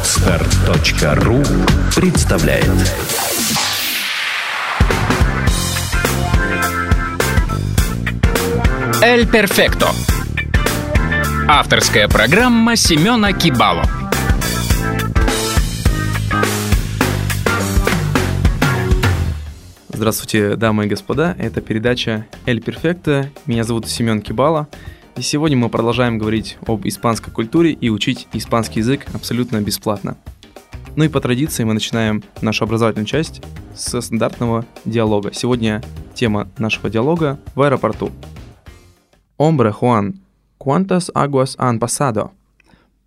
Отстар.ру представляет Эль Перфекто. Авторская программа Семена Кибало. Здравствуйте, дамы и господа. Это передача «Эль Перфекто». Меня зовут Семен Кибала. И сегодня мы продолжаем говорить об испанской культуре и учить испанский язык абсолютно бесплатно. Ну и по традиции мы начинаем нашу образовательную часть с стандартного диалога. Сегодня тема нашего диалога в аэропорту. Hombre, Juan, ¿cuántas aguas han pasado?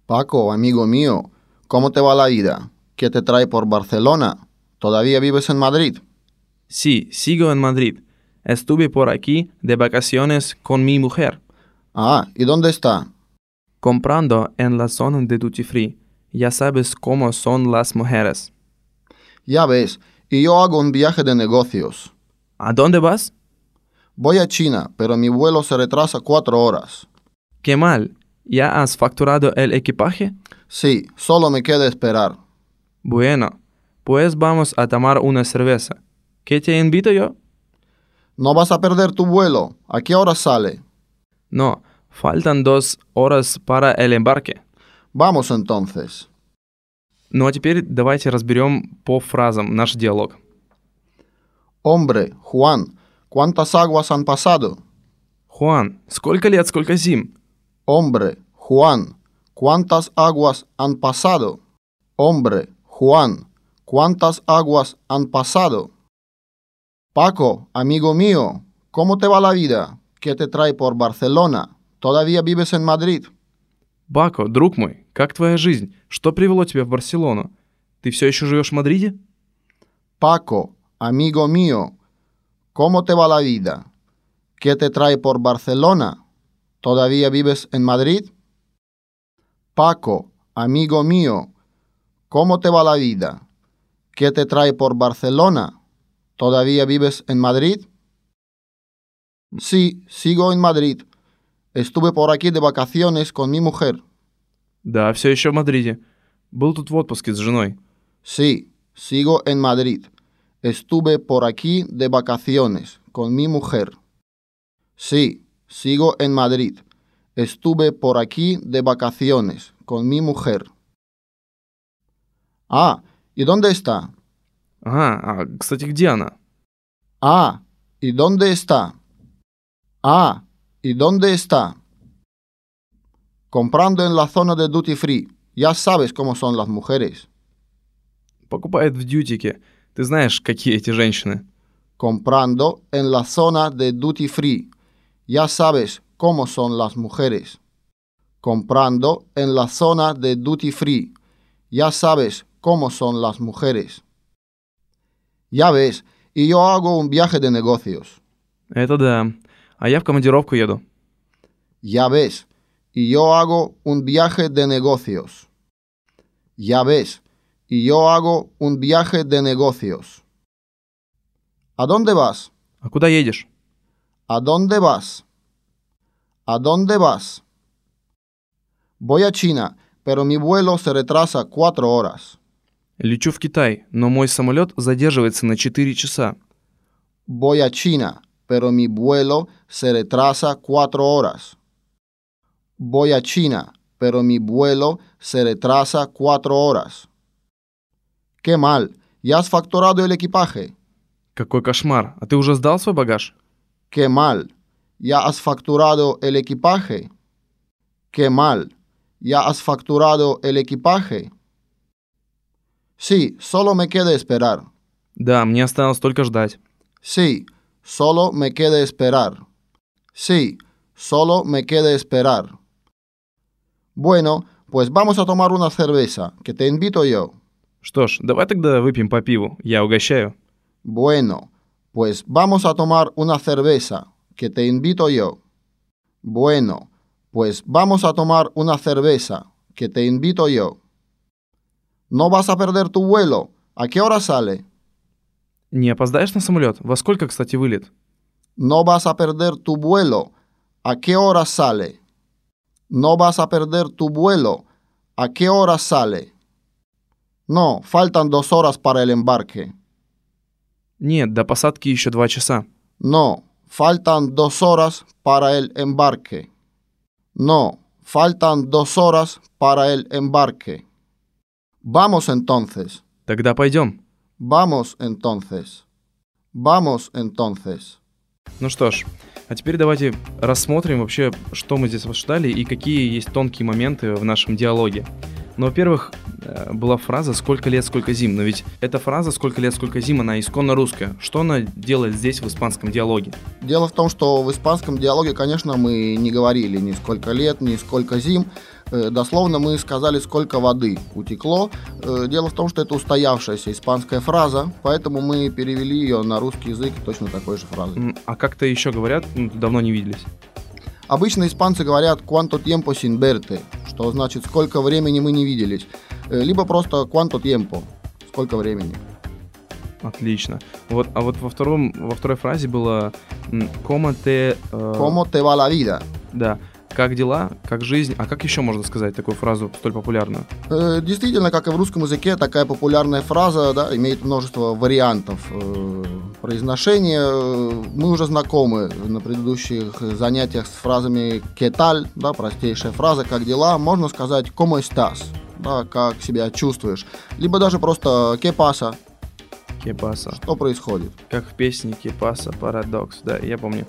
Paco, amigo mío, ¿cómo te va la vida? ¿Qué te trae por Barcelona? ¿Todavía vives en Madrid? Sí, sigo en Madrid. Estuve por aquí de vacaciones con mi mujer, Ah, ¿y dónde está? comprando en la zona de duty free. Ya sabes cómo son las mujeres. Ya ves, y yo hago un viaje de negocios. ¿A dónde vas? Voy a China, pero mi vuelo se retrasa cuatro horas. Qué mal. ¿Ya has facturado el equipaje? Sí, solo me queda esperar. Bueno, pues vamos a tomar una cerveza. ¿Qué te invito yo? ¿No vas a perder tu vuelo? ¿A qué hora sale? No, faltan dos horas para el embarque. Vamos entonces. Ну а теперь давайте разберем по фразам наш диалог. Hombre, Juan, ¿cuántas aguas han pasado? Хуан, сколько лет, сколько зим? Hombre, Juan, ¿cuántas aguas han pasado? Hombre, Juan, ¿cuántas aguas han pasado? Paco, amigo mío, ¿cómo te va la vida? ¿Qué te trae por Barcelona? ¿Todavía vives en Madrid? Бако, друг мой, как твоя жизнь? Что привело тебя в Барселону? Ты все еще живешь в Мадриде? Paco, amigo mío, ¿cómo te va la vida? ¿Qué te trae por Barcelona? ¿Todavía vives en Madrid? Paco, amigo mío, ¿cómo te va la vida? ¿Qué te trae por Barcelona? ¿Todavía vives en Madrid? Sí, sigo en Madrid. Estuve por aquí de vacaciones con mi mujer. Да, все еще в Мадриде. Был тут в отпуске с женой. Sí, sigo en Madrid. Estuve por aquí de vacaciones con mi mujer. Sí, sigo en Madrid. Estuve por aquí de vacaciones con mi mujer. Ah, ¿y dónde está? Ага, а, кстати, где она? Ah, ¿y dónde está? Ah, ¿y dónde está? Comprando en la zona de duty free. Ya sabes cómo son las mujeres. Покупает в дьютике. Ты знаешь, какие эти женщины. comprando en la zona de duty free. Ya sabes cómo son las mujeres. Comprando en la zona de duty free. Ya sabes cómo son las mujeres. Ya ves, y yo hago un viaje de negocios. Это да. А я в командировку еду. Ya ves, y yo hago un viaje de negocios. Ya ves, y yo hago un viaje de negocios. ¿A dónde vas? А куда едешь? ¿A dónde vas? ¿A dónde vas? Voy a China, pero mi vuelo se retrasa cuatro horas. Лечу в Китай, но мой самолет задерживается на 4 часа. Voy a China, pero mi vuelo se retrasa cuatro horas. Voy a China, pero mi vuelo se retrasa cuatro horas. Qué mal, ¿ya has facturado el equipaje? Какой кошмар. А ты уже сдал свой багаж? Qué mal, ¿ya has facturado el equipaje? Qué mal, ¿ya has facturado el equipaje? Sí, solo me queda esperar. Да, мне осталось только ждать. Sí, solo me queda esperar. Sí, solo me queda esperar. Bueno, pues vamos a tomar una cerveza, que te invito yo. Что ж, давай тогда выпьем по пиву. Я угощаю. Bueno, pues vamos a tomar una cerveza, que te invito yo. Bueno, pues vamos a tomar una cerveza, que te invito yo. ¿No vas a perder tu vuelo? ¿A qué hora sale? Не опоздаешь на самолет? Во сколько, кстати, вылет? No vas a perder tu vuelo. ¿A qué hora sale? No vas a perder tu vuelo. ¿A qué hora sale? No, faltan dos horas para el embarque. Нет, до посадки еще два часа. No, faltan dos horas para el embarque. No, faltan dos horas para el embarque. Vamos entonces. Тогда пойдем. Vamos entonces. Vamos entonces. Ну что ж, а теперь давайте рассмотрим вообще, что мы здесь обсуждали и какие есть тонкие моменты в нашем диалоге. Ну, во-первых, э, была фраза «сколько лет, сколько зим», но ведь эта фраза «сколько лет, сколько зим», она исконно русская. Что она делает здесь в испанском диалоге? Дело в том, что в испанском диалоге, конечно, мы не говорили ни сколько лет, ни сколько зим. Э, Дословно мы сказали, сколько воды утекло. Э, Дело в том, что это устоявшаяся испанская фраза, поэтому мы перевели ее на русский язык точно такой же фразой. А как-то еще говорят, ну, давно не виделись. Обычно испанцы говорят «cuánto tiempo sin verte», что значит «сколько времени мы не виделись», Э, либо просто «cuánto tiempo», «сколько времени». Отлично. Вот, а вот во, втором, во второй фразе было «Como te...» э, «Cómo te va la vida?» Да. Как дела, как жизнь, а как еще можно сказать такую фразу столь популярную? Э, Действительно, как и в русском языке, такая популярная фраза да, имеет множество вариантов э, произношения. Э, Мы уже знакомы на предыдущих занятиях с фразами «qué tal», да, простейшая фраза «как дела», можно сказать «cómo estás», да, как себя чувствуешь, либо даже просто «qué pasa», Кепаса. что происходит. Как в песне Кепаса, Парадокс, да, я помню.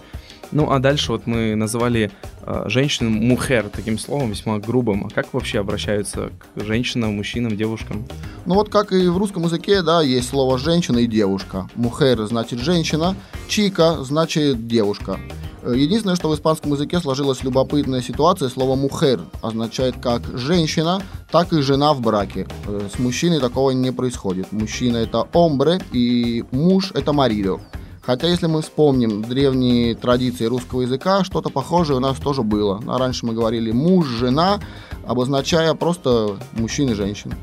Ну, а дальше вот мы называли э, женщину мухер таким словом весьма грубым. А как вообще обращаются к женщинам, мужчинам, девушкам? Ну вот как и в русском языке, да, есть слово «женщина» и «девушка». «Мухер» значит «женщина», «чика» значит «девушка». Э, Единственное, что в испанском языке сложилась любопытная ситуация, слово «мухер» означает как «женщина», так и «жена в браке». Э, С мужчиной такого не происходит. Мужчина – это «омбре», и муж – это «маридо». Хотя, если мы вспомним древние традиции русского языка, что-то похожее у нас тоже было. А раньше мы говорили «муж», «жена», обозначая просто мужчин и женщин.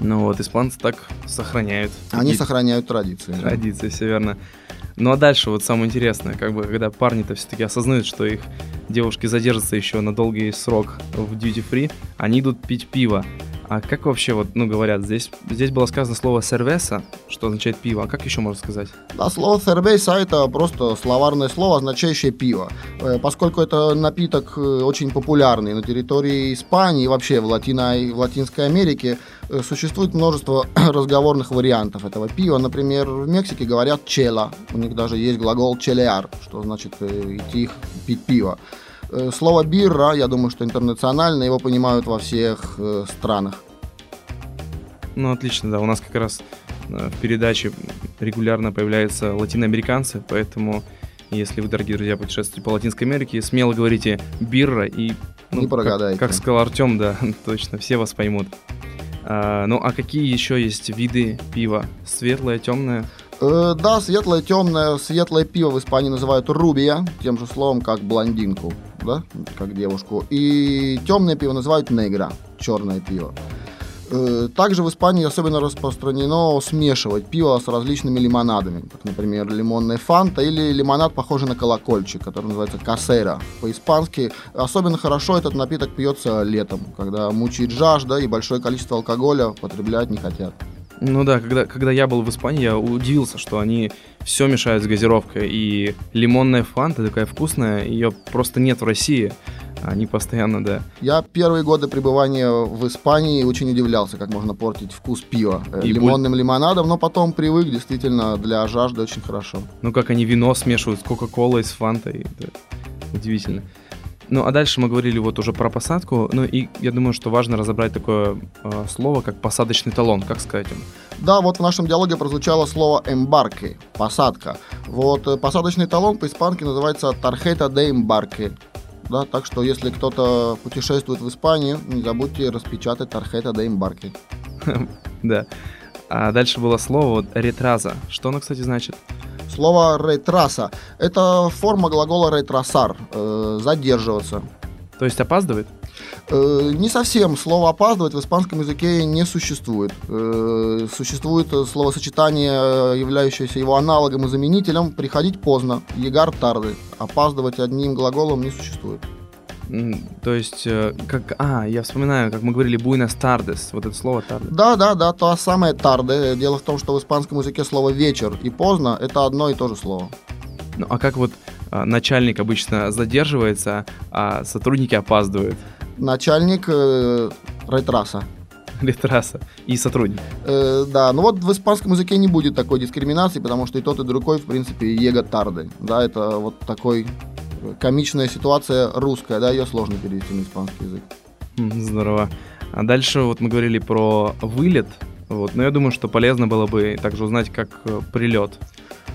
Ну вот, испанцы так сохраняют. Они такие сохраняют традиции. да. традиции, все верно. Ну а дальше вот самое интересное, как бы, когда парни-то все-таки осознают, что их девушки задержатся еще на долгий срок в duty free, они идут пить пиво. А как вообще, вот, ну, говорят, здесь, здесь было сказано слово «сервеса», что означает пиво, а как еще можно сказать? Да, слово cerveza это просто словарное слово, означающее пиво. Э, Поскольку это напиток э, очень популярный на территории Испании и вообще в, Латино- в Латинской Америке, э, существует множество разговорных вариантов этого пива. Например, в Мексике говорят чела. У них даже есть глагол челеар, что значит идти пить пиво. Э, Слово бирра, я думаю, что интернационально, его понимают во всех э, странах. Ну, отлично, да, у нас как раз э, в передаче регулярно появляются латиноамериканцы, поэтому если вы, дорогие друзья, путешествуете по Латинской Америке, смело говорите «бирра» и... ну, Не как- прогадаете. Как, сказал Артем, да, точно, все вас поймут. А, ну, а какие еще есть виды пива? Светлое, темное? Э, да, светлое, темное, светлое пиво в Испании называют рубия, тем же словом, как блондинку, да, как девушку. И темное пиво называют негра, черное пиво. Э, Также в Испании особенно распространено смешивать пиво с различными лимонадами, как, например, лимонная фанта или лимонад, похожий на колокольчик, который называется касера по-испански. Особенно хорошо этот напиток пьется летом, когда мучает жажда и большое количество алкоголя потреблять не хотят. Ну да, когда, когда я был в Испании, я удивился, что они все мешают с газировкой. И лимонная фанта такая вкусная, ее просто нет в России. Они постоянно, да. Я первые годы пребывания в Испании очень удивлялся, как можно портить вкус пива э, И лимонным лимонадом, но потом привык, действительно, для жажды очень хорошо. Ну, как они вино смешивают с Кока-Колой, с Фантой. Это удивительно. Ну, а дальше мы говорили вот уже про посадку. Ну, и я думаю, что важно разобрать такое э, слово, как посадочный талон. Как сказать им? Да, вот в нашем диалоге прозвучало слово «эмбарке» — посадка. Вот э, посадочный талон по-испански называется «тархета де эмбарке». Да, так что если кто-то путешествует в Испанию, не забудьте распечатать «тархета де эмбарке». Да. А дальше было слово ретраза. Что оно, кстати, значит? Слово «ретраса» — это форма глагола «ретрасар» э, — «задерживаться». То есть опаздывает? Э, Не совсем. Слово «опаздывать» в испанском языке не существует. Э, Существует словосочетание, являющееся его аналогом и заменителем «приходить поздно», «егар тарды». Опаздывать одним глаголом не существует. То есть, э, как... А, я вспоминаю, как мы говорили, Buenas tardes. Вот это слово tardes. Да, да, да, то самое тарде. Дело в том, что в испанском языке слово вечер и поздно это одно и то же слово. Ну, а как вот а, начальник обычно задерживается, а сотрудники опаздывают? Начальник э, ретраса. Литраса и сотрудник. Э, да, ну вот в испанском языке не будет такой дискриминации, потому что и тот, и другой, в принципе, его тарды. Да, это вот такой э, комичная ситуация русская, да, ее сложно перевести на испанский язык. Здорово. А дальше вот мы говорили про вылет. Вот, но я думаю, что полезно было бы также узнать, как э, прилет.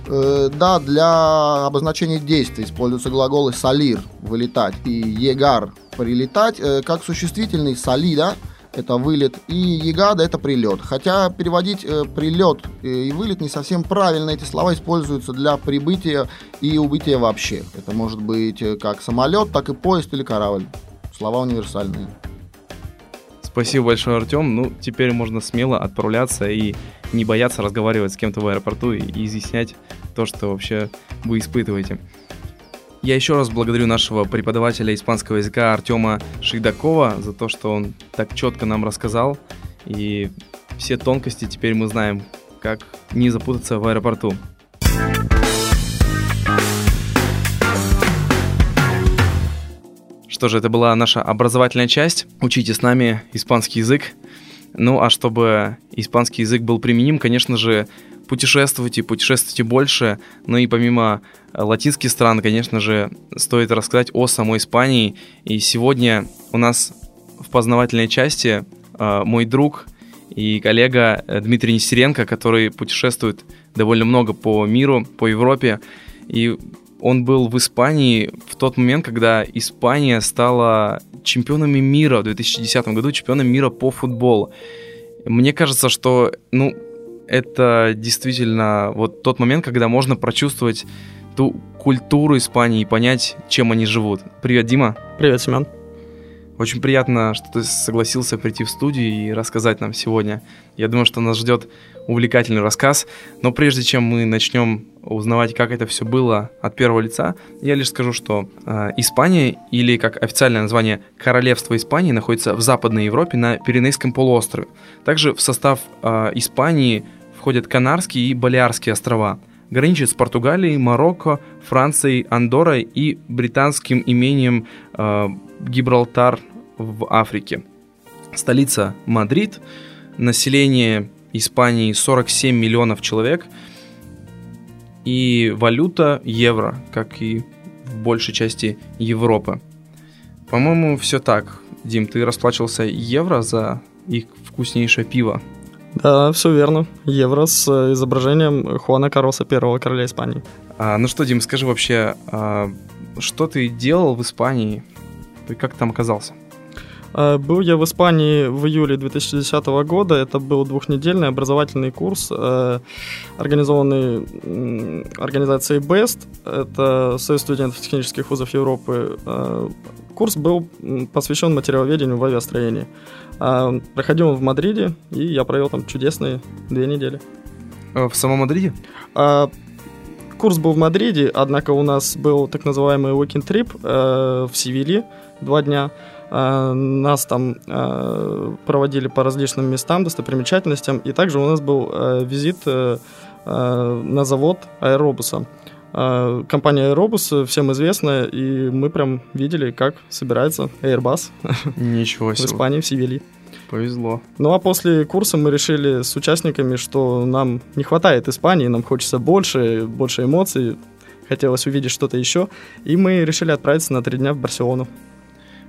Э, да, для обозначения действий используются глаголы салир вылетать и егар прилетать, э, как существительный салида это вылет и егада это прилет. Хотя переводить э, прилет э, и вылет не совсем правильно. Эти слова используются для прибытия и убытия вообще. Это может быть э, как самолет, так и поезд или корабль. Слова универсальные. Спасибо большое, Артем. Ну, теперь можно смело отправляться и не бояться разговаривать с кем-то в аэропорту и изъяснять то, что вообще вы испытываете. Я еще раз благодарю нашего преподавателя испанского языка Артема Шейдакова за то, что он так четко нам рассказал. И все тонкости теперь мы знаем, как не запутаться в аэропорту. Что же, это была наша образовательная часть. Учите с нами испанский язык. Ну, а чтобы испанский язык был применим, конечно же, путешествуйте, путешествуйте больше. Ну и помимо э, латинских стран, конечно же, стоит рассказать о самой Испании. И сегодня у нас в познавательной части э, мой друг и коллега э, Дмитрий Нестеренко, который путешествует довольно много по миру, по Европе. И он был в Испании в тот момент, когда Испания стала чемпионами мира в 2010 году, чемпионом мира по футболу. Мне кажется, что, ну, это действительно вот тот момент, когда можно прочувствовать ту культуру Испании и понять, чем они живут. Привет, Дима. Привет, Семен. Очень приятно, что ты согласился прийти в студию и рассказать нам сегодня. Я думаю, что нас ждет увлекательный рассказ. Но прежде чем мы начнем узнавать, как это все было от первого лица, я лишь скажу, что э, Испания, или как официальное название Королевство Испании, находится в Западной Европе на Пиренейском полуострове. Также в состав э, Испании входят Канарские и Балиарские острова. Граничит с Португалией, Марокко, Францией, Андорой и британским имением э, Гибралтар в Африке. Столица Мадрид, население Испании 47 миллионов человек и валюта евро, как и в большей части Европы. По-моему, все так. Дим, ты расплачивался евро за их вкуснейшее пиво. Да, все верно. Евро с э, изображением Хуана Кароса, первого короля Испании. А, ну что, Дим, скажи вообще, а, что ты делал в Испании? Ты как там оказался? Э, Был я в Испании в июле 2010 года. Это был двухнедельный образовательный курс, э, организованный организацией BEST. Это Союз студентов технических вузов Европы. Э, Курс был посвящен материаловедению в авиастроении. Проходил он в Мадриде, и я провел там чудесные две недели. В самом Мадриде? Курс был в Мадриде, однако у нас был так называемый weekend trip в Севилье два дня. А, Нас там э, проводили по различным местам, достопримечательностям, и также у нас был э, визит э, э, на завод аэробуса. А, Компания Aerobus всем известная, и мы прям видели, как собирается Airbus Ничего в себе. Испании, в Севилье. Повезло. Ну а после курса мы решили с участниками, что нам не хватает Испании, нам хочется больше, больше эмоций, хотелось увидеть что-то еще, и мы решили отправиться на три дня в Барселону.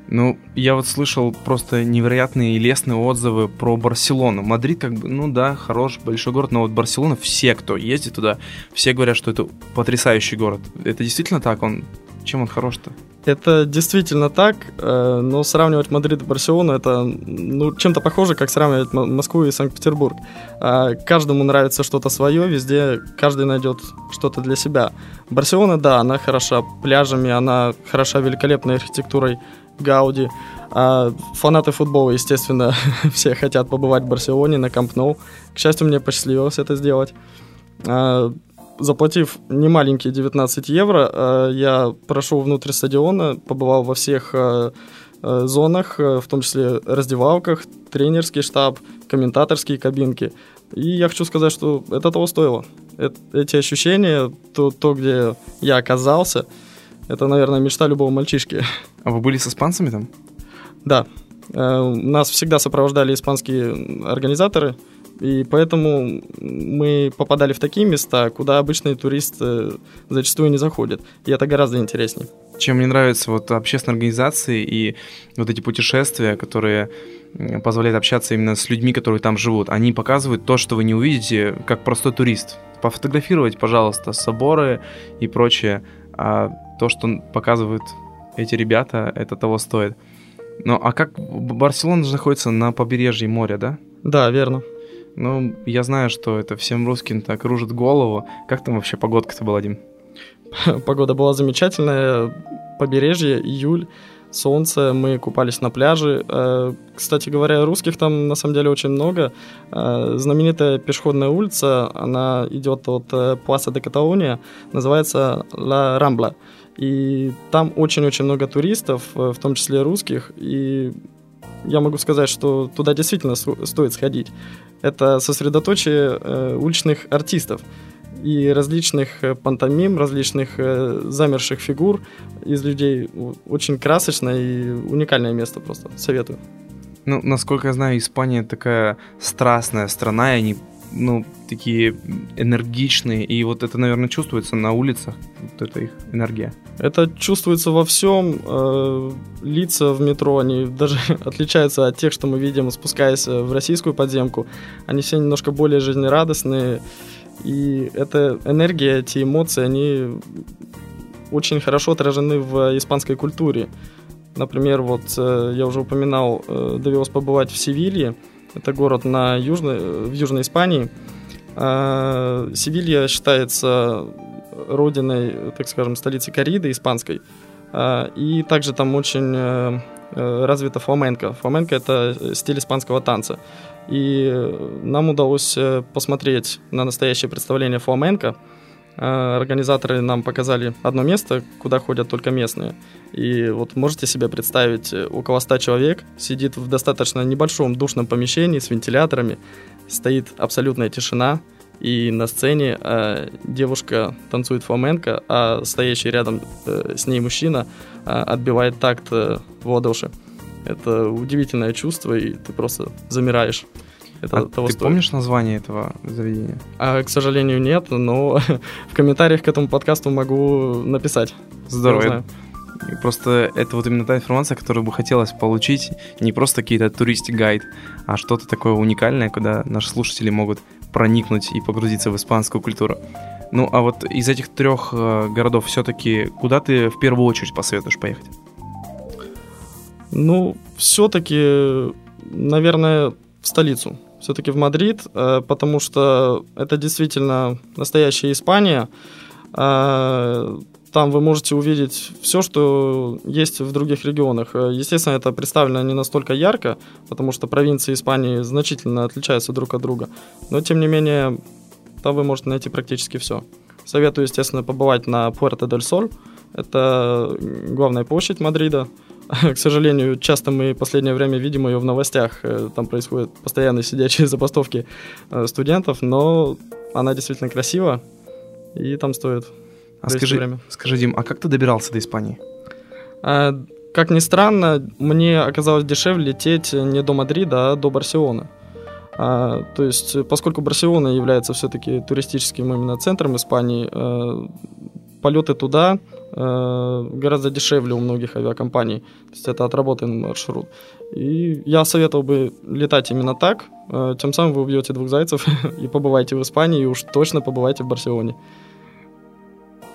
Ну, я вот слышал просто невероятные и лестные отзывы про Барселону. Мадрид, как бы, ну да, хорош, большой город, но вот Барселона, все, кто ездит туда, все говорят, что это потрясающий город. Это действительно так? Он чем он хорош-то? Это действительно так, э, но сравнивать Мадрид и Барселону это ну, чем-то похоже, как сравнивать Москву и Санкт-Петербург. А, Каждому нравится что-то свое, везде каждый найдет что-то для себя. Барселона, да, она хороша пляжами, она хороша великолепной архитектурой Гауди. А фанаты футбола, естественно, все хотят побывать в Барселоне на Камп Ноу. К счастью, мне посчастливилось это сделать. А, заплатив немаленькие 19 евро, э, я прошел внутрь стадиона, побывал во всех э, э, зонах, в том числе раздевалках, тренерский штаб, комментаторские кабинки. И я хочу сказать, что это того стоило. Эти ощущения, то, то где я оказался, это, наверное, мечта любого мальчишки. А вы были с испанцами там? Да. Нас всегда сопровождали испанские организаторы – и поэтому мы попадали в такие места, куда обычные туристы зачастую не заходят. И это гораздо интереснее. Чем мне нравятся вот общественные организации и вот эти путешествия, которые позволяют общаться именно с людьми, которые там живут. Они показывают то, что вы не увидите, как простой турист. Пофотографировать, пожалуйста, соборы и прочее. А то, что показывают эти ребята, это того стоит. Ну, а как Барселона же находится на побережье моря, да? Да, верно. Ну, я знаю, что это всем русским так кружит голову. Как там вообще погодка-то была, Дим? Погода была замечательная. Побережье, июль, солнце, мы купались на пляже. Э, кстати говоря, русских там на самом деле очень много. Э, знаменитая пешеходная улица, она идет от э, Пласа де Каталония, называется Ла Рамбла. И там очень-очень много туристов, в том числе русских, и я могу сказать, что туда действительно стоит сходить. Это сосредоточие уличных артистов и различных э, пантомим, различных э, замерших фигур из людей. Очень красочное и уникальное место просто. Советую. Ну, насколько я знаю, Испания такая страстная страна, и они ну, такие энергичные, и вот это, наверное, чувствуется на улицах, вот эта их энергия. Это чувствуется во всем. Э, лица в метро, они даже отличаются от тех, что мы видим, спускаясь в российскую подземку. Они все немножко более жизнерадостные, и эта энергия, эти эмоции, они очень хорошо отражены в испанской культуре. Например, вот э, я уже упоминал, э, довелось побывать в Севилье, это город на южной, в Южной Испании. А, Севилья считается родиной, так скажем, столицы кориды испанской. А, и также там очень э, э, развита фламенко. Фламенко — это стиль испанского танца. И нам удалось э, посмотреть на настоящее представление фламенко — организаторы нам показали одно место, куда ходят только местные. И вот можете себе представить, э, около 100 человек сидит в достаточно небольшом душном помещении с вентиляторами, стоит абсолютная тишина, и на сцене э, девушка танцует фламенко, а стоящий рядом э, с ней мужчина э, отбивает такт э, в ладоши. Это удивительное чувство, и ты просто замираешь. Это а того ты стоит. помнишь название этого заведения? А, к сожалению, нет, но в комментариях к этому подкасту могу написать. Здорово. Просто это вот именно та информация, которую бы хотелось получить, не просто какие-то туристик-гайд, а что-то такое уникальное, куда наши слушатели могут проникнуть и погрузиться в испанскую культуру. Ну, а вот из этих трех э, городов все-таки куда ты в первую очередь посоветуешь поехать? Ну, все-таки, наверное, в столицу все-таки в Мадрид, э, потому что это действительно настоящая Испания. Там вы можете увидеть все, что есть в других регионах. Э, естественно, это представлено не настолько ярко, потому что провинции Испании значительно отличаются друг от друга. Но, тем не менее, там вы можете найти практически все. Советую, естественно, побывать на Пуэрто дель Соль. Это главная площадь Мадрида. К сожалению, часто мы в последнее время видим ее в новостях. Э, там происходят постоянно сидячие забастовки э, студентов, но она действительно красива, и там стоит а скажи, время. скажи, Дим, а как ты добирался до Испании? А, как ни странно, мне оказалось дешевле лететь не до Мадрида, а до Барселоны. А, то есть, поскольку Барселона является все-таки туристическим именно центром Испании, а, полеты туда Э, гораздо дешевле у многих авиакомпаний. То есть это отработанный маршрут. И я советовал бы летать именно так. Э, тем самым вы убьете двух зайцев и побывайте в Испании, и уж точно побывайте в Барселоне.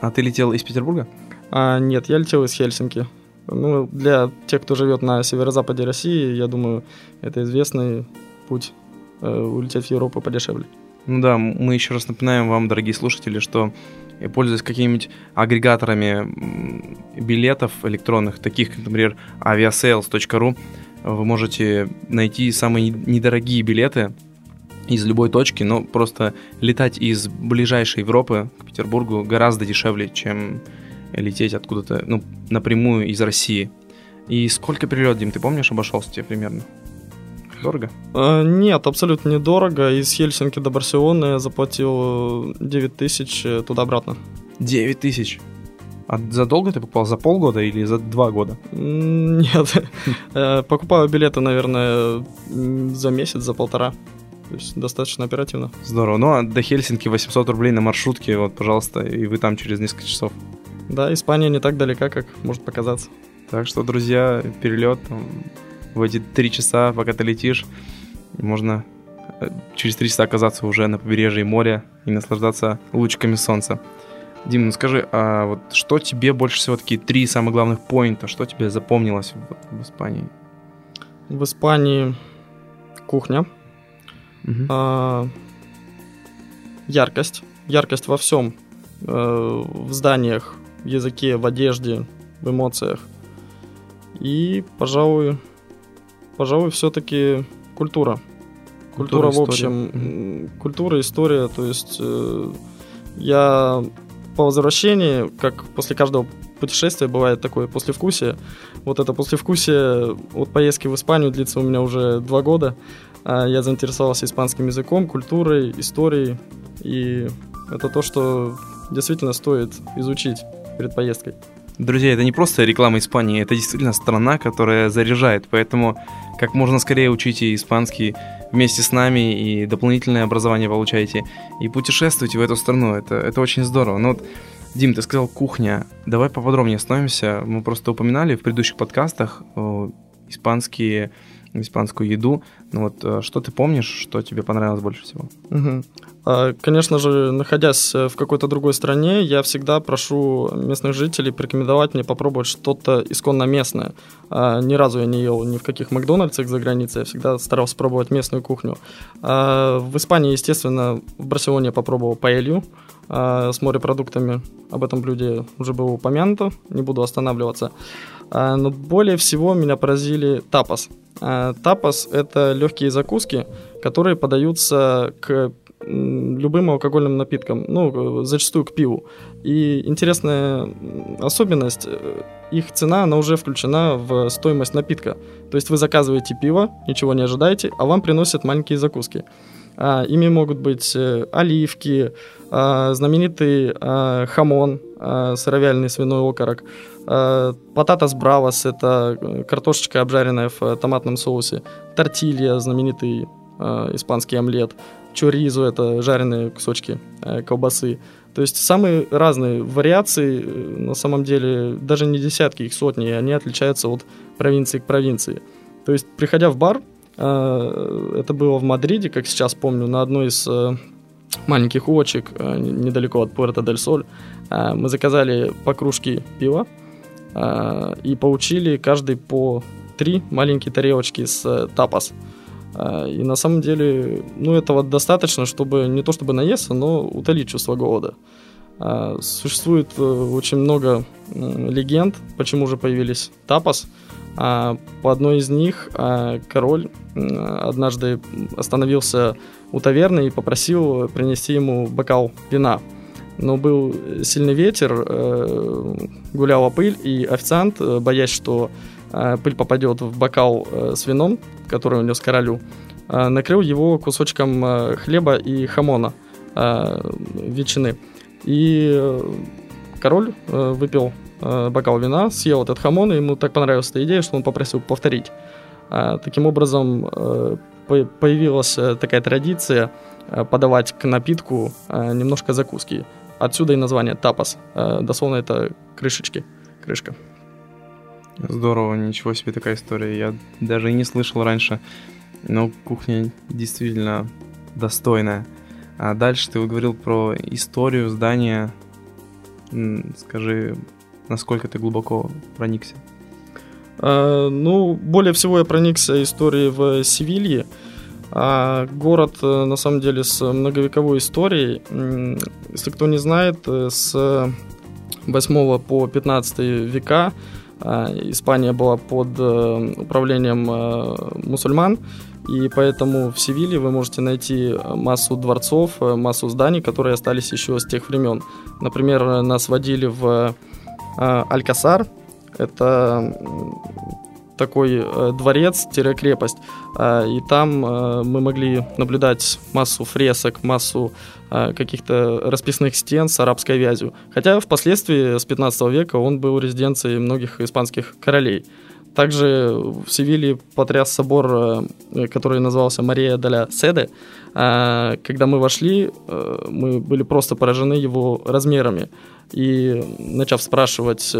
А ты летел из Петербурга? А, нет, я летел из Хельсинки. Ну, для тех, кто живет на северо-западе России, я думаю, это известный путь э, улететь в Европу подешевле. Ну да, мы еще раз напоминаем вам, дорогие слушатели, что пользуясь какими-нибудь агрегаторами билетов электронных, таких как, например, aviasales.ru, вы можете найти самые недорогие билеты из любой точки, но просто летать из ближайшей Европы к Петербургу гораздо дешевле, чем лететь откуда-то, ну, напрямую из России. И сколько перелет, Дим, ты помнишь, обошелся тебе примерно? Дорого? Э, нет, абсолютно недорого. Из Хельсинки до Барселоны я заплатил 9 тысяч э, туда-обратно. 9 тысяч? А задолго ты покупал? За полгода или за два года? Нет, Э, покупаю билеты, наверное, за месяц, за полтора. То есть достаточно оперативно. Здорово. Ну, а до Хельсинки 800 рублей на маршрутке, вот, пожалуйста, и вы там через несколько часов. Да, Испания не так далека, как может показаться. Так что, друзья, перелет там, в эти три часа, пока ты летишь, можно э, через три часа оказаться уже на побережье моря и наслаждаться лучиками солнца. Дим, ну скажи, а вот что тебе больше всего такие три самых главных поинта, что тебе запомнилось вот в Испании? В Испании кухня, Мгм. а, яркость, яркость во всем, Э, в зданиях, в языке, в одежде, в эмоциях. И, пожалуй, пожалуй, все-таки культура. Культура, Культура, в история. общем, м, культура, история. То есть э, я по возвращении, как после каждого путешествия бывает такое послевкусие. Вот это послевкусие от поездки в Испанию длится у меня уже два года. А, Я заинтересовался испанским языком, культурой, историей. И это то, что действительно стоит изучить перед поездкой. Друзья, это не просто реклама Испании, это действительно страна, которая заряжает, поэтому как можно скорее учите испанский вместе с нами и дополнительное образование получаете, и путешествуйте в эту страну, это, это очень здорово. Ну вот, Дим, ты сказал кухня, давай поподробнее остановимся, мы просто упоминали в предыдущих подкастах о, испанские, испанскую еду, ну вот э, что ты помнишь, что тебе понравилось больше всего? А, Конечно же, находясь э, в какой-то другой стране, я всегда прошу местных жителей порекомендовать мне попробовать что-то исконно местное. А, Ни разу я не ел ни в каких Макдональдсах за границей, я всегда старался пробовать местную кухню. А, В Испании, естественно, в Барселоне я попробовал паэлью с морепродуктами. Об этом блюде уже было упомянуто, не буду останавливаться. А, Но более всего меня поразили тапас. Тапас – это легкие закуски, которые подаются к любым алкогольным напиткам, ну, зачастую к пиву. И интересная особенность, э, их цена, она уже включена в стоимость напитка. То есть вы заказываете пиво, ничего не ожидаете, а вам приносят маленькие закуски. А, ими могут быть э, оливки, а, знаменитый а, хамон, а, сыровяльный свиной окорок, а, пататас бравос, это э, картошечка, обжаренная в э, томатном соусе, тортилья, знаменитый а, испанский омлет, чоризо, это жареные кусочки э, колбасы. То есть самые разные вариации, на самом деле даже не десятки, их сотни, они отличаются от провинции к провинции. То есть, приходя в бар, это было в Мадриде, как сейчас помню, на одной из э, маленьких улочек э, недалеко от Пуэрто-дель-Соль, э, мы заказали по кружке пива э, и получили каждый по три маленькие тарелочки с э, тапас. Э, И на самом деле, ну, этого достаточно, чтобы не то чтобы наесться, но утолить чувство голода. Существует э, очень много легенд, почему же появились тапас. А, По одной из них а, король однажды остановился у таверны и попросил принести ему бокал вина. Но был сильный ветер, э, гуляла пыль, и официант, э, боясь, что э, пыль попадет в бокал с вином, который он нес королю, накрыл его кусочком хлеба и хамона, ветчины. И король выпил э, бокал вина, съел этот хамон, и ему так понравилась эта идея, что он попросил повторить. А, Таким образом, э, по- появилась э, такая традиция э, подавать к напитку э, немножко закуски. Отсюда и название тапас. Э, Дословно это крышечки, крышка. Здорово, ничего себе такая история. Я даже и не слышал раньше. Но кухня действительно достойная. А дальше ты говорил про историю здания. Скажи, насколько ты глубоко проникся? Э, Ну, более всего я проникся историей в Севилье. А, Город, э, на самом деле, с многовековой историей. Если кто не знает, э, с 8 по 15 века а, Испания была под э, управлением мусульман, И поэтому в Севиле вы можете найти массу дворцов, массу зданий, которые остались еще с тех времен. Например, нас водили в Алькасар. Это такой э, дворец-крепость. Э, и там э, мы могли наблюдать массу фресок, массу э, каких-то расписных стен с арабской вязью. Хотя впоследствии с 15 века он был резиденцией многих испанских королей. Также в Севиле потряс собор, э, который назывался Мария Даля Седе. Э, когда мы вошли, э, мы были просто поражены его размерами. И начав спрашивать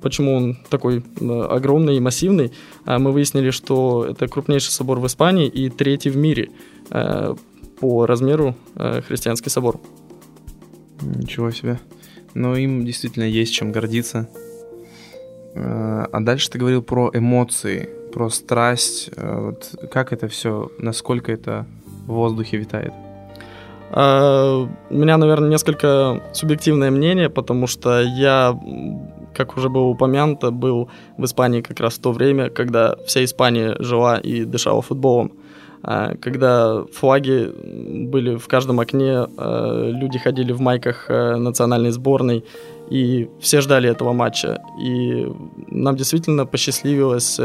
почему он такой э, огромный и массивный, а мы выяснили, что это крупнейший собор в Испании и третий в мире э, по размеру э, христианский собор. Ничего себе. Но им действительно есть чем гордиться. А дальше ты говорил про эмоции, про страсть. Вот как это все, насколько это в воздухе витает? Uh, у меня, наверное, несколько субъективное мнение, потому что я как уже было упомянуто, был в Испании как раз в то время, когда вся Испания жила и дышала футболом. А, когда флаги были в каждом окне, люди ходили в майках национальной сборной, и все ждали этого матча. И нам действительно посчастливилось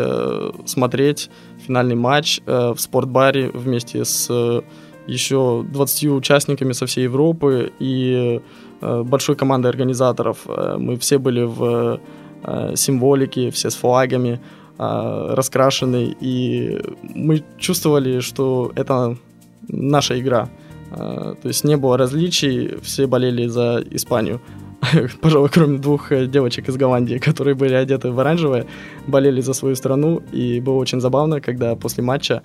смотреть финальный матч в спортбаре вместе с еще 20 участниками со всей Европы и Э, большой командой организаторов. Э, мы все были в э, символике, все с флагами, раскрашены, и мы чувствовали, что это наша игра. То есть не было различий, все болели за Испанию. Пожалуй, кроме двух девочек из Голландии, которые были одеты в оранжевое, болели за свою страну. И было очень забавно, когда после матча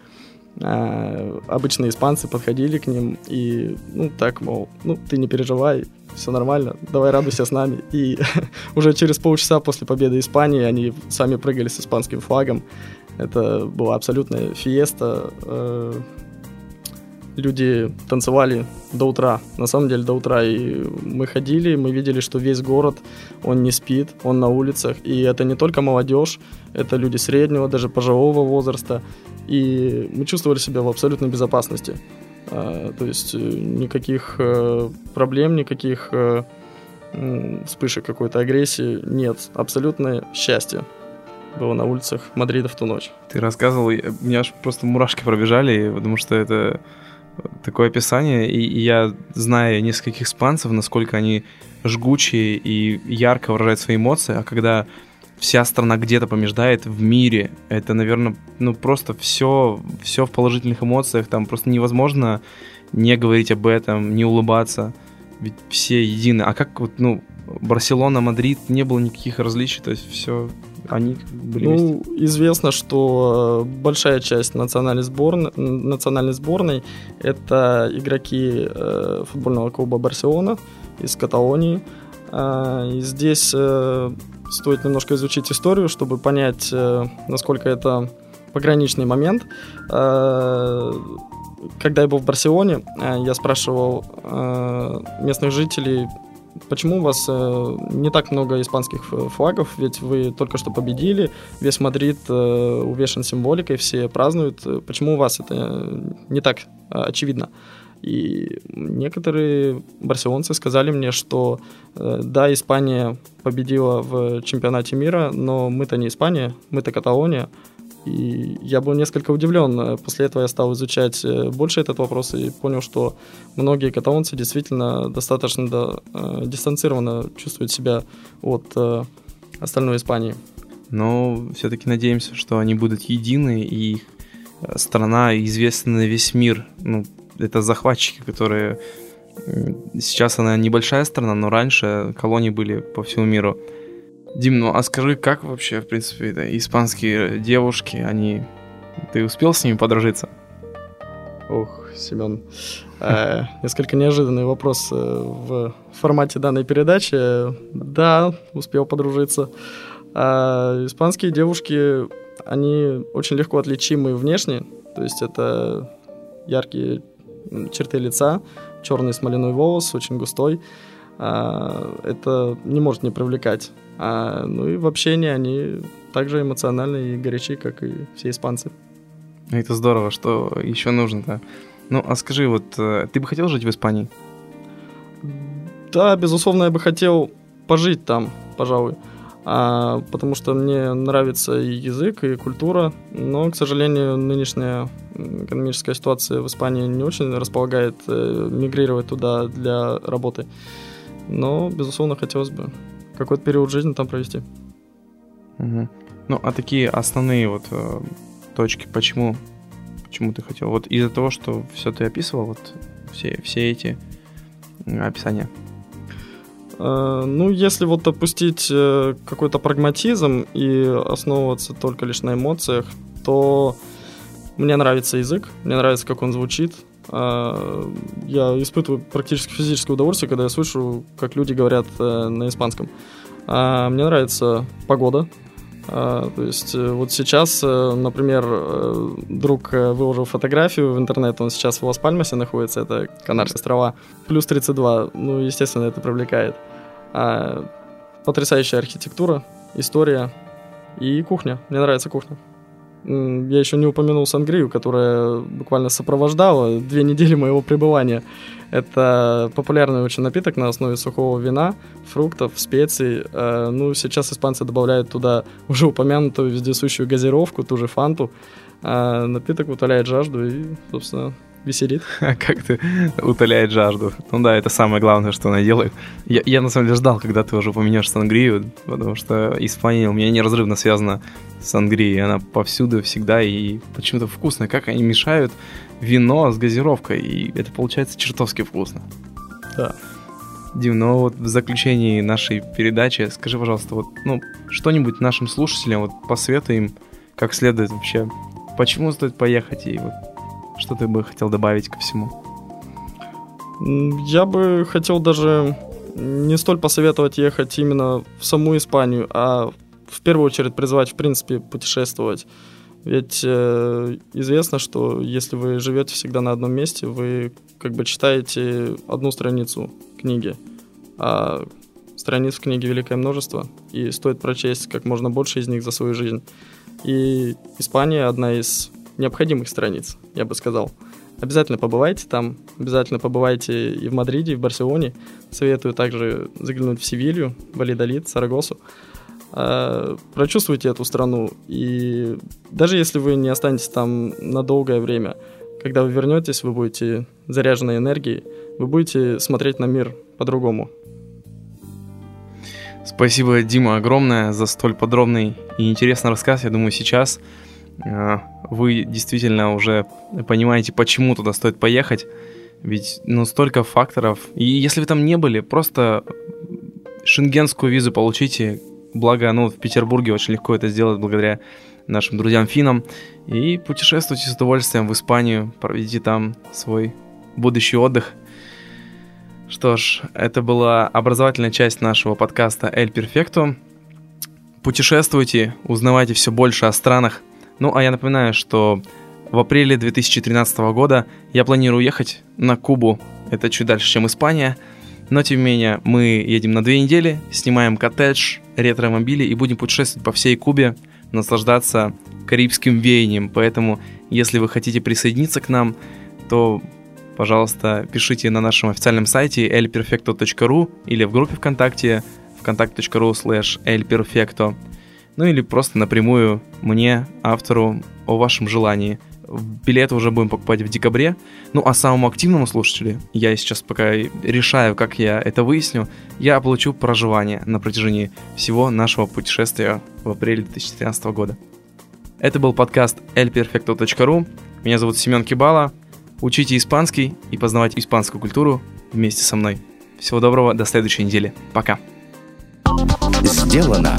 обычные испанцы подходили к ним и, ну, так, мол, ну, ты не переживай, все нормально, давай радуйся с нами. И уже через полчаса после победы Испании они сами прыгали с испанским флагом. Это была абсолютная фиеста. Э, люди танцевали до утра, на самом деле до утра. И мы ходили, мы видели, что весь город, он не спит, он на улицах. И это не только молодежь, это люди среднего, даже пожилого возраста. И мы чувствовали себя в абсолютной безопасности. А, то есть э, никаких э, проблем, никаких э, вспышек какой-то агрессии нет. Абсолютное счастье было на улицах Мадрида в ту ночь. Ты рассказывал, у меня аж просто мурашки пробежали, потому что это такое описание, и, я знаю нескольких испанцев, насколько они жгучие и ярко выражают свои эмоции, а когда вся страна где-то побеждает в мире. Это, наверное, ну просто все, все в положительных эмоциях. Там просто невозможно не говорить об этом, не улыбаться. Ведь все едины. А как вот, ну, Барселона, Мадрид, не было никаких различий, то есть все, они были Ну, вместе. известно, что э, большая часть национальной сборной, национальной сборной это игроки э, футбольного клуба Барселона из Каталонии. Э, и здесь э, стоит немножко изучить историю, чтобы понять, э, насколько это пограничный момент. Э, когда я был в Барселоне, э, я спрашивал местных жителей, почему у вас не так много испанских флагов, ведь вы только что победили, весь Мадрид увешан символикой, все празднуют. Почему у вас это не так очевидно? И некоторые барселонцы сказали мне, что э, да, Испания победила в чемпионате мира, но мы-то не Испания, мы-то Каталония. И я был несколько удивлен. После этого я стал изучать э, больше этот вопрос и понял, что многие каталонцы действительно достаточно да, э, дистанцированно чувствуют себя от остальной Испании. Но все-таки надеемся, что они будут едины, и страна известна на весь мир. Ну, это захватчики, которые... Сейчас она небольшая страна, но раньше колонии были по всему миру. Дим, ну а скажи, как вообще, в принципе, это, испанские девушки, они... Ты успел с ними подружиться? Ох, Семен, э, несколько неожиданный вопрос э, в формате данной передачи. Да, успел подружиться. А испанские девушки, они очень легко отличимы внешне, то есть это яркие черты лица, черный смоляной волос, очень густой. А, это не может не привлекать. А, ну и в общении они также эмоциональны и горячи, как и все испанцы. Это здорово, что еще нужно-то. Ну, а скажи, вот э, ты бы хотел жить в Испании? Да, безусловно, я бы хотел пожить там, пожалуй. А, потому что мне нравится и язык, и культура, но, к сожалению, нынешняя экономическая ситуация в Испании не очень располагает э, мигрировать туда для работы. Но, безусловно, хотелось бы какой-то период жизни там провести. Угу. Ну, а такие основные вот э, точки, почему, почему ты хотел? Вот из-за того, что все ты описывал, вот все, все эти описания. Э, ну, если вот опустить э, какой-то прагматизм и основываться только лишь на эмоциях, то мне нравится язык, мне нравится, как он звучит. Э, я испытываю практически физическое удовольствие, когда я слышу, как люди говорят на испанском. Мне нравится погода, то есть вот сейчас, например, друг выложил фотографию в интернет, он сейчас в Лас-Пальмасе находится, это Канарские острова, плюс 32, ну, естественно, это привлекает. А, потрясающая архитектура, история и кухня. Мне нравится кухня. Я еще не упомянул сангрию, которая буквально сопровождала две недели моего пребывания. Это популярный очень напиток на основе сухого вина, фруктов, специй. А, ну, сейчас испанцы добавляют туда уже упомянутую вездесущую газировку, ту же фанту. А, напиток утоляет жажду и, собственно, веселит. А как ты утоляет жажду? Ну да, это самое главное, что она делает. Я, я на самом деле ждал, когда ты уже упомянешь сангрию, потому что Испания у меня неразрывно связана с сангрией. Она повсюду, всегда, и почему-то вкусно. Как они мешают вино с газировкой, и это получается чертовски вкусно. Да. Дим, ну вот в заключении нашей передачи скажи, пожалуйста, вот, ну, что-нибудь нашим слушателям вот посоветуй им, как следует вообще, почему стоит поехать и вот что ты бы хотел добавить ко всему? Я бы хотел даже не столь посоветовать ехать именно в саму Испанию, а в первую очередь призвать, в принципе, путешествовать. Ведь э, известно, что если вы живете всегда на одном месте, вы как бы читаете одну страницу книги, а страниц в книге великое множество, и стоит прочесть как можно больше из них за свою жизнь. И Испания одна из необходимых страниц, я бы сказал. Обязательно побывайте там, обязательно побывайте и в Мадриде, и в Барселоне. Советую также заглянуть в Севилью, Валидолит, Сарагосу. А, прочувствуйте эту страну, и даже если вы не останетесь там на долгое время, когда вы вернетесь, вы будете заряжены энергией, вы будете смотреть на мир по-другому. Спасибо, Дима, огромное за столь подробный и интересный рассказ. Я думаю, сейчас вы действительно уже понимаете, почему туда стоит поехать. Ведь ну столько факторов. И если вы там не были, просто шенгенскую визу получите. Благо, ну, в Петербурге очень легко это сделать благодаря нашим друзьям финам. И путешествуйте с удовольствием в Испанию, проведите там свой будущий отдых. Что ж, это была образовательная часть нашего подкаста «Эль Перфекто». Путешествуйте, узнавайте все больше о странах, ну, а я напоминаю, что в апреле 2013 года я планирую ехать на Кубу. Это чуть дальше, чем Испания. Но, тем не менее, мы едем на две недели, снимаем коттедж, ретро-мобили и будем путешествовать по всей Кубе, наслаждаться карибским веянием. Поэтому, если вы хотите присоединиться к нам, то, пожалуйста, пишите на нашем официальном сайте elperfecto.ru или в группе ВКонтакте vkontakte.ru slash elperfecto ну или просто напрямую мне, автору, о вашем желании. Билеты уже будем покупать в декабре. Ну а самому активному слушателю, я сейчас пока решаю, как я это выясню, я получу проживание на протяжении всего нашего путешествия в апреле 2013 года. Это был подкаст elperfecto.ru. Меня зовут Семен Кибала. Учите испанский и познавайте испанскую культуру вместе со мной. Всего доброго, до следующей недели. Пока. Сделано